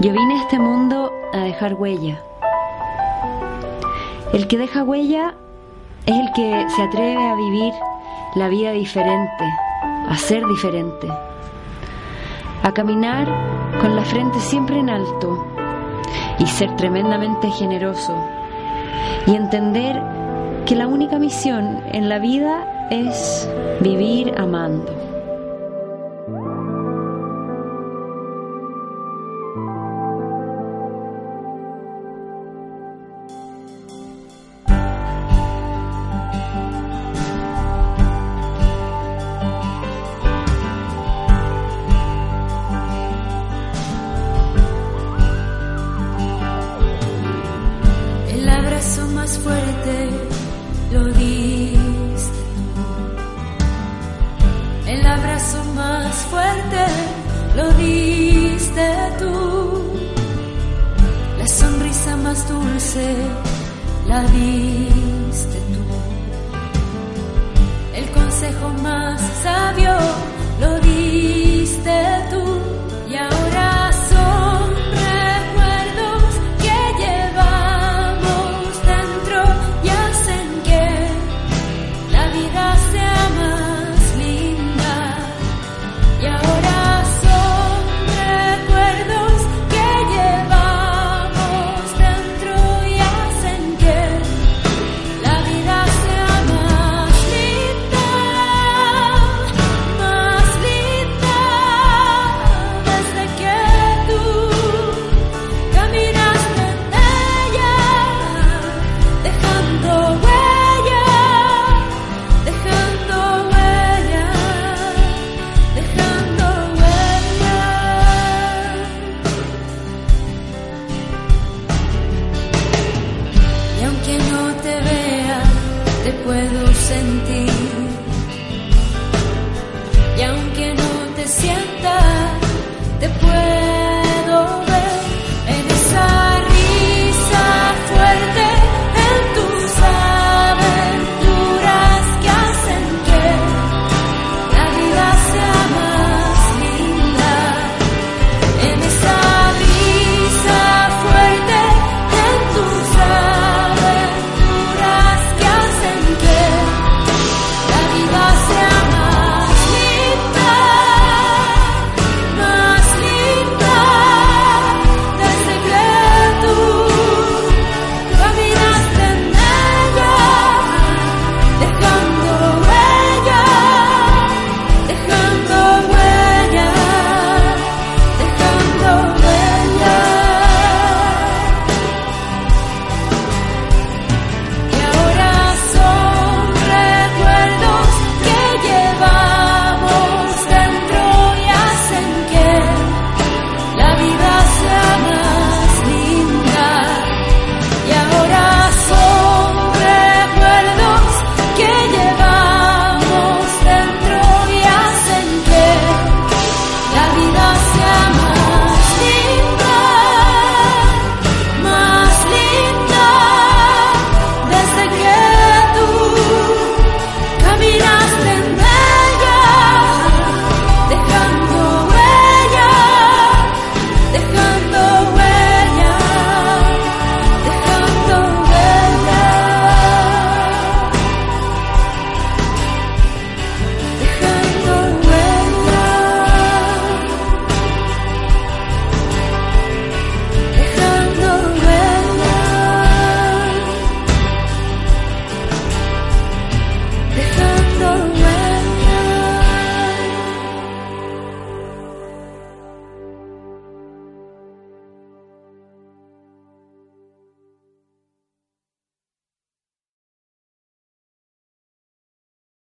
Yo vine a este mundo a dejar huella. El que deja huella es el que se atreve a vivir la vida diferente, a ser diferente, a caminar con la frente siempre en alto y ser tremendamente generoso y entender que la única misión en la vida es vivir amando. Abrazo más fuerte lo diste tú. El abrazo más fuerte lo diste tú. La sonrisa más dulce la diste tú. El consejo más sabio puedo sentir.